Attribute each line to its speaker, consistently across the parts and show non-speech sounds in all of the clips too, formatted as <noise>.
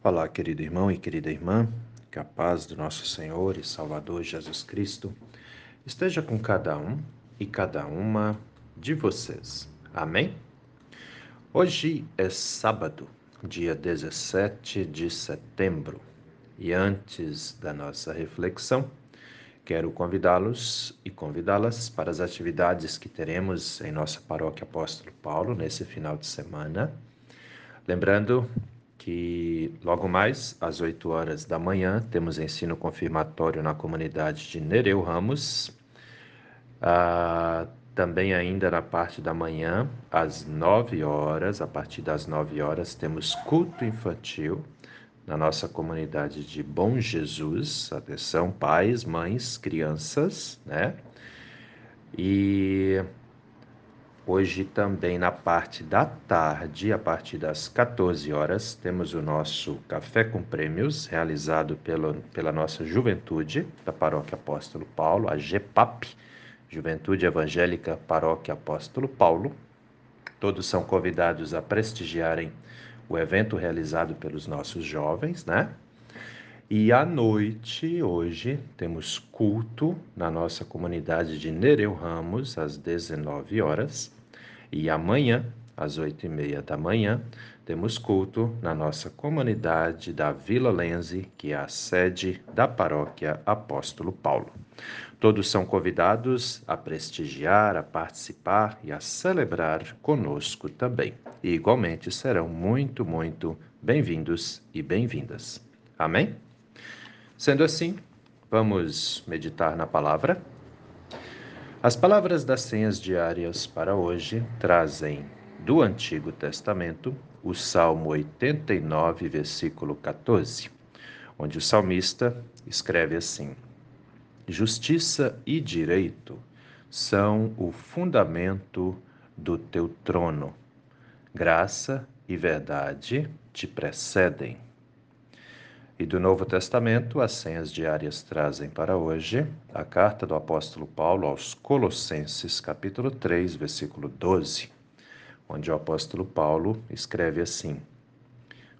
Speaker 1: Olá, querido irmão e querida irmã, que a paz do nosso Senhor e Salvador Jesus Cristo esteja com cada um e cada uma de vocês. Amém? Hoje é sábado, dia 17 de setembro, e antes da nossa reflexão, quero convidá-los e convidá-las para as atividades que teremos em nossa paróquia Apóstolo Paulo nesse final de semana. Lembrando que logo mais às 8 horas da manhã temos ensino confirmatório na comunidade de Nereu Ramos. Ah, também ainda na parte da manhã, às 9 horas, a partir das 9 horas, temos culto infantil na nossa comunidade de Bom Jesus. Atenção, pais, mães, crianças, né? E Hoje também na parte da tarde, a partir das 14 horas, temos o nosso Café com Prêmios, realizado pelo, pela nossa juventude da Paróquia Apóstolo Paulo, a GEPAP, Juventude Evangélica Paróquia Apóstolo Paulo. Todos são convidados a prestigiarem o evento realizado pelos nossos jovens, né? E à noite, hoje, temos culto na nossa comunidade de Nereu Ramos, às 19 horas. E amanhã, às oito e meia da manhã, temos culto na nossa comunidade da Vila Lense, que é a sede da paróquia Apóstolo Paulo. Todos são convidados a prestigiar, a participar e a celebrar conosco também. E igualmente serão muito, muito bem-vindos e bem-vindas. Amém? Sendo assim, vamos meditar na palavra. As palavras das senhas diárias para hoje trazem do Antigo Testamento o Salmo 89, versículo 14, onde o salmista escreve assim: Justiça e direito são o fundamento do teu trono. Graça e verdade te precedem. E do Novo Testamento, as senhas diárias trazem para hoje a carta do apóstolo Paulo aos Colossenses, capítulo 3, versículo 12, onde o apóstolo Paulo escreve assim: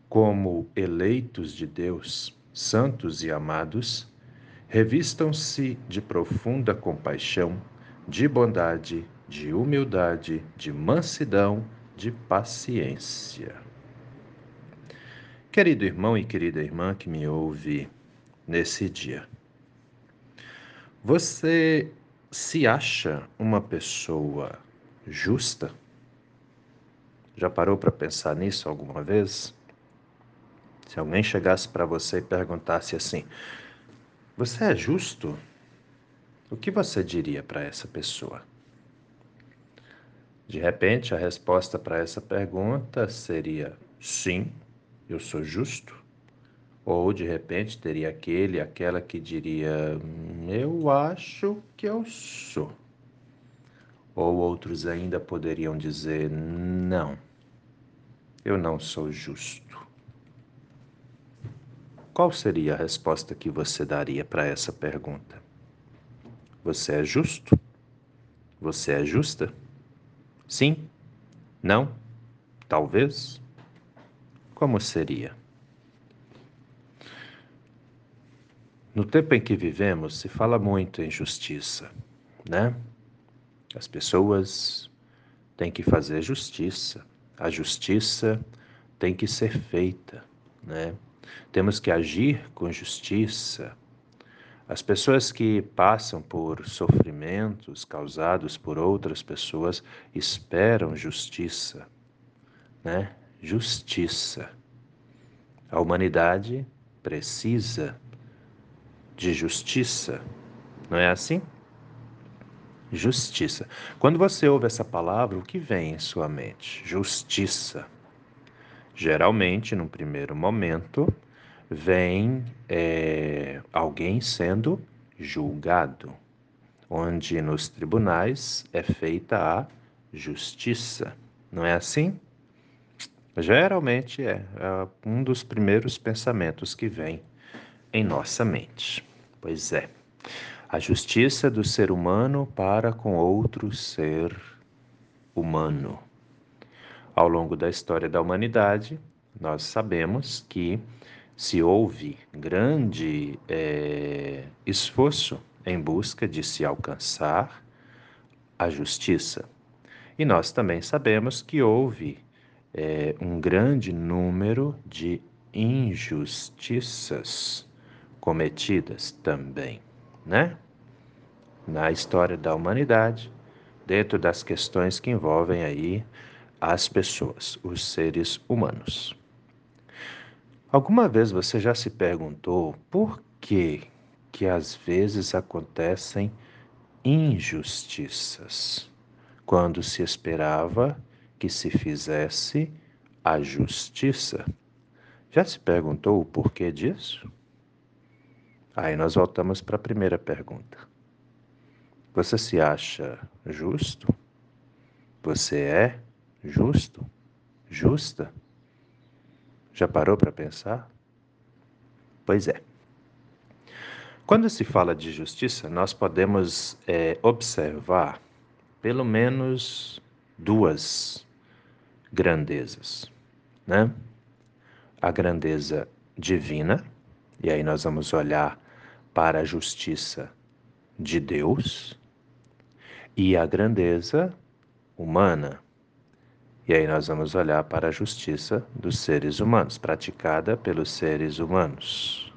Speaker 1: Como eleitos de Deus, santos e amados, revistam-se de profunda compaixão, de bondade, de humildade, de mansidão, de paciência. Querido irmão e querida irmã que me ouve nesse dia, você se acha uma pessoa justa? Já parou para pensar nisso alguma vez? Se alguém chegasse para você e perguntasse assim: Você é justo? O que você diria para essa pessoa? De repente, a resposta para essa pergunta seria: Sim, eu sou justo? Ou de repente teria aquele, aquela que diria, eu acho que eu sou. Ou outros ainda poderiam dizer, não, eu não sou justo. Qual seria a resposta que você daria para essa pergunta? Você é justo? Você é justa? Sim? Não? Talvez? Como seria? No tempo em que vivemos, se fala muito em justiça, né? As pessoas têm que fazer justiça. A justiça tem que ser feita, né? Temos que agir com justiça. As pessoas que passam por sofrimentos causados por outras pessoas esperam justiça, né? Justiça. A humanidade precisa de justiça, não é assim? Justiça. Quando você ouve essa palavra, o que vem em sua mente? Justiça. Geralmente, num primeiro momento, vem é, alguém sendo julgado, onde nos tribunais é feita a justiça. Não é assim? Geralmente é, é um dos primeiros pensamentos que vem em nossa mente. Pois é, a justiça do ser humano para com outro ser humano. Ao longo da história da humanidade, nós sabemos que se houve grande é, esforço em busca de se alcançar a justiça. E nós também sabemos que houve é, um grande número de injustiças cometidas também, né? Na história da humanidade, dentro das questões que envolvem aí as pessoas, os seres humanos. Alguma vez você já se perguntou por que que às vezes acontecem injustiças, quando se esperava que se fizesse a justiça? Já se perguntou o porquê disso? Aí nós voltamos para a primeira pergunta. Você se acha justo? Você é justo? Justa? Já parou para pensar? Pois é. Quando se fala de justiça, nós podemos é, observar pelo menos duas grandezas, né? A grandeza divina, e aí nós vamos olhar para a justiça de Deus, e a grandeza humana, e aí nós vamos olhar para a justiça dos seres humanos, praticada pelos seres humanos.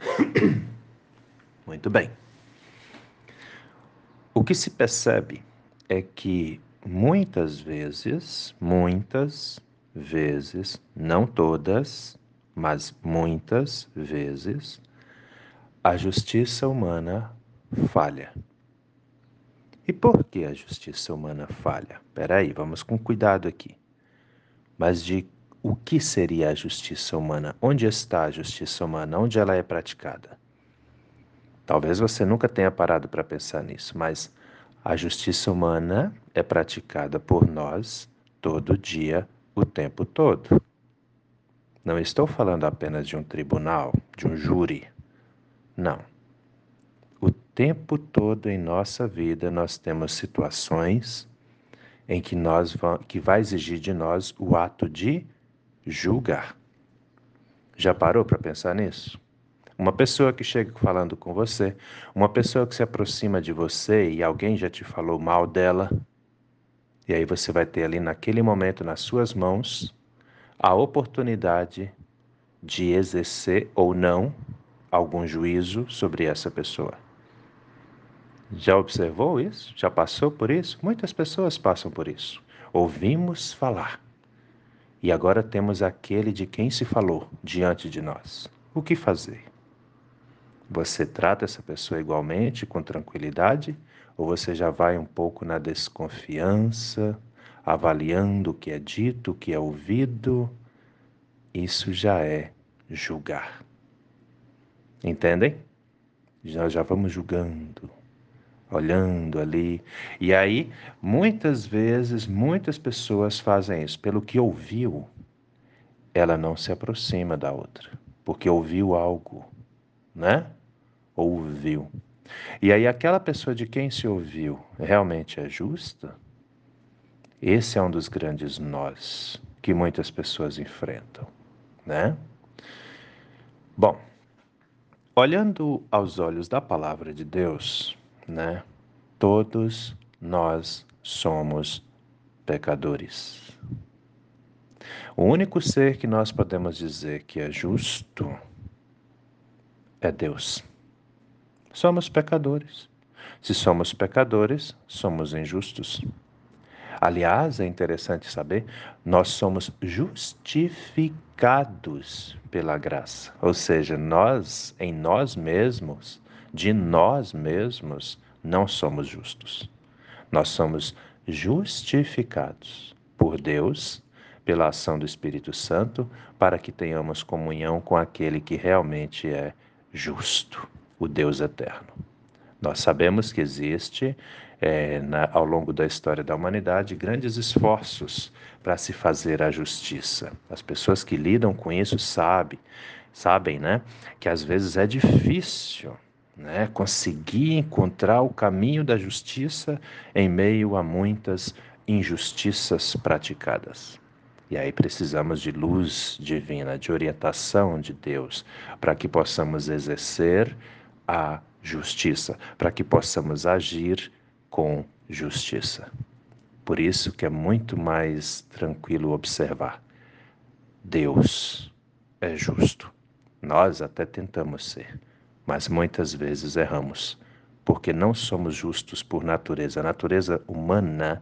Speaker 1: <coughs> Muito bem. O que se percebe é que muitas vezes, muitas vezes, não todas, mas muitas vezes, a justiça humana falha. E por que a justiça humana falha? Espera aí, vamos com cuidado aqui. Mas de o que seria a justiça humana? Onde está a justiça humana? Onde ela é praticada? Talvez você nunca tenha parado para pensar nisso, mas a justiça humana é praticada por nós todo dia, o tempo todo. Não estou falando apenas de um tribunal, de um júri. Não tempo todo em nossa vida nós temos situações em que nós que vai exigir de nós o ato de julgar. Já parou para pensar nisso? Uma pessoa que chega falando com você, uma pessoa que se aproxima de você e alguém já te falou mal dela, e aí você vai ter ali naquele momento nas suas mãos a oportunidade de exercer ou não algum juízo sobre essa pessoa. Já observou isso? Já passou por isso? Muitas pessoas passam por isso. Ouvimos falar. E agora temos aquele de quem se falou diante de nós. O que fazer? Você trata essa pessoa igualmente, com tranquilidade, ou você já vai um pouco na desconfiança, avaliando o que é dito, o que é ouvido? Isso já é julgar. Entendem? Já já vamos julgando olhando ali. E aí, muitas vezes, muitas pessoas fazem isso. Pelo que ouviu, ela não se aproxima da outra, porque ouviu algo, né? Ouviu. E aí, aquela pessoa de quem se ouviu realmente é justa? Esse é um dos grandes nós que muitas pessoas enfrentam, né? Bom, olhando aos olhos da palavra de Deus, né? Todos nós somos pecadores. O único ser que nós podemos dizer que é justo é Deus. Somos pecadores. Se somos pecadores, somos injustos. Aliás, é interessante saber, nós somos justificados pela graça. Ou seja, nós, em nós mesmos, de nós mesmos não somos justos. Nós somos justificados por Deus, pela ação do Espírito Santo, para que tenhamos comunhão com aquele que realmente é justo, o Deus eterno. Nós sabemos que existe é, na, ao longo da história da humanidade grandes esforços para se fazer a justiça. As pessoas que lidam com isso sabem, sabem, né, que às vezes é difícil né? conseguir encontrar o caminho da justiça em meio a muitas injustiças praticadas. E aí precisamos de luz divina, de orientação de Deus, para que possamos exercer a justiça, para que possamos agir com justiça. Por isso que é muito mais tranquilo observar. Deus é justo. Nós até tentamos ser, mas muitas vezes erramos, porque não somos justos por natureza. A natureza humana,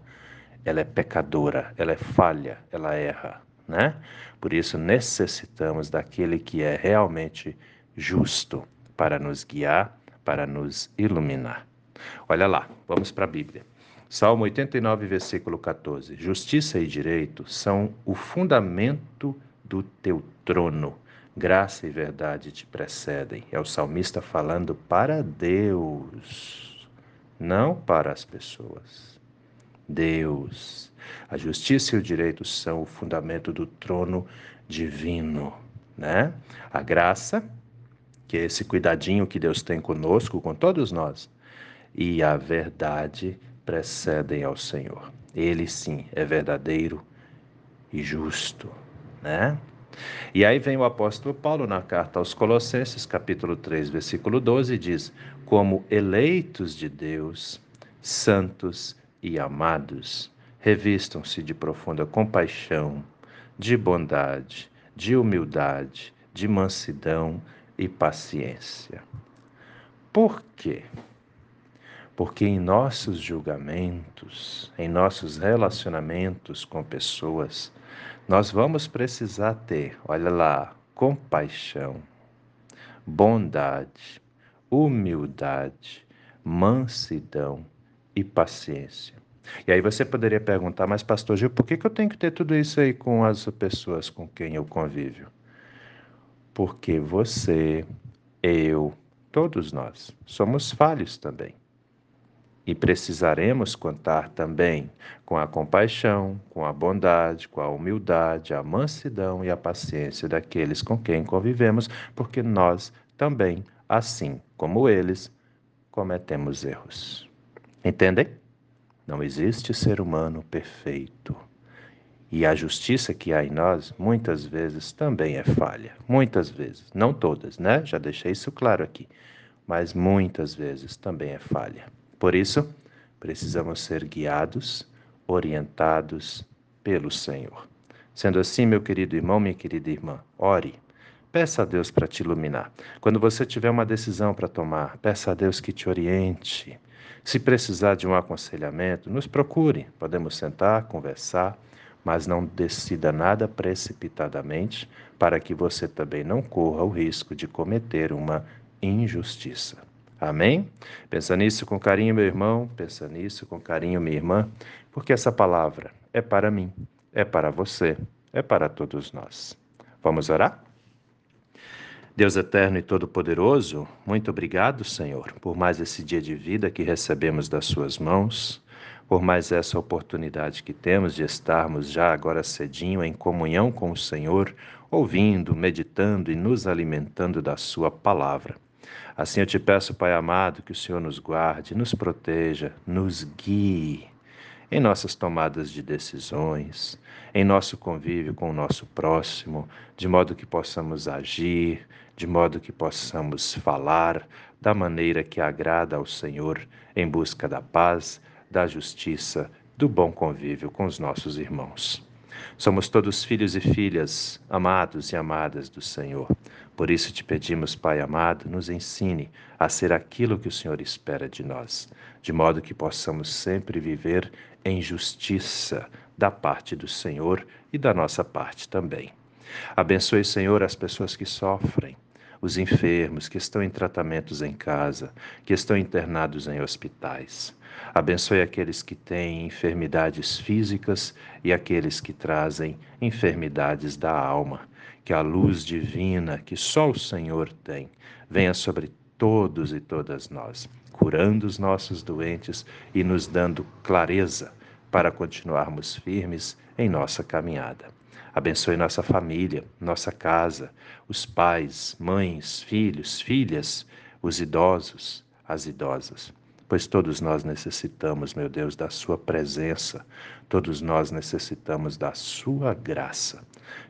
Speaker 1: ela é pecadora, ela é falha, ela erra, né? Por isso necessitamos daquele que é realmente justo para nos guiar, para nos iluminar. Olha lá, vamos para a Bíblia. Salmo 89, versículo 14. Justiça e direito são o fundamento do teu trono. Graça e verdade te precedem. É o salmista falando para Deus, não para as pessoas. Deus. A justiça e o direito são o fundamento do trono divino, né? A graça, que é esse cuidadinho que Deus tem conosco, com todos nós, e a verdade precedem ao Senhor. Ele sim é verdadeiro e justo, né? E aí vem o apóstolo Paulo na carta aos Colossenses, capítulo 3, versículo 12, e diz: Como eleitos de Deus, santos e amados, revistam-se de profunda compaixão, de bondade, de humildade, de mansidão e paciência. Por quê? Porque em nossos julgamentos, em nossos relacionamentos com pessoas, nós vamos precisar ter, olha lá, compaixão, bondade, humildade, mansidão e paciência. E aí você poderia perguntar, mas pastor Gil, por que, que eu tenho que ter tudo isso aí com as pessoas com quem eu convivo? Porque você, eu, todos nós somos falhos também. E precisaremos contar também com a compaixão, com a bondade, com a humildade, a mansidão e a paciência daqueles com quem convivemos, porque nós também, assim como eles, cometemos erros. Entendem? Não existe ser humano perfeito. E a justiça que há em nós, muitas vezes, também é falha. Muitas vezes. Não todas, né? Já deixei isso claro aqui. Mas muitas vezes também é falha. Por isso, precisamos ser guiados, orientados pelo Senhor. Sendo assim, meu querido irmão, minha querida irmã, ore. Peça a Deus para te iluminar. Quando você tiver uma decisão para tomar, peça a Deus que te oriente. Se precisar de um aconselhamento, nos procure. Podemos sentar, conversar, mas não decida nada precipitadamente, para que você também não corra o risco de cometer uma injustiça. Amém? Pensa nisso com carinho, meu irmão, pensa nisso com carinho, minha irmã, porque essa palavra é para mim, é para você, é para todos nós. Vamos orar? Deus eterno e todo-poderoso, muito obrigado, Senhor, por mais esse dia de vida que recebemos das Suas mãos, por mais essa oportunidade que temos de estarmos já agora cedinho em comunhão com o Senhor, ouvindo, meditando e nos alimentando da Sua palavra. Assim eu te peço, Pai amado, que o Senhor nos guarde, nos proteja, nos guie em nossas tomadas de decisões, em nosso convívio com o nosso próximo, de modo que possamos agir, de modo que possamos falar da maneira que agrada ao Senhor, em busca da paz, da justiça, do bom convívio com os nossos irmãos. Somos todos filhos e filhas, amados e amadas do Senhor. Por isso te pedimos, Pai amado, nos ensine a ser aquilo que o Senhor espera de nós, de modo que possamos sempre viver em justiça da parte do Senhor e da nossa parte também. Abençoe, Senhor, as pessoas que sofrem, os enfermos que estão em tratamentos em casa, que estão internados em hospitais. Abençoe aqueles que têm enfermidades físicas e aqueles que trazem enfermidades da alma que a luz divina que só o Senhor tem venha sobre todos e todas nós, curando os nossos doentes e nos dando clareza para continuarmos firmes em nossa caminhada. Abençoe nossa família, nossa casa, os pais, mães, filhos, filhas, os idosos, as idosas. Pois todos nós necessitamos, meu Deus, da Sua presença, todos nós necessitamos da Sua graça.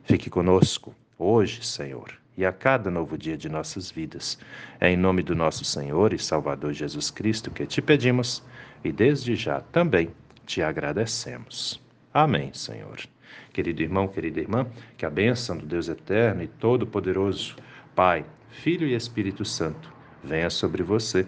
Speaker 1: Fique conosco hoje, Senhor, e a cada novo dia de nossas vidas. É em nome do nosso Senhor e Salvador Jesus Cristo que te pedimos e desde já também te agradecemos. Amém, Senhor. Querido irmão, querida irmã, que a bênção do Deus eterno e todo-poderoso, Pai, Filho e Espírito Santo, venha sobre você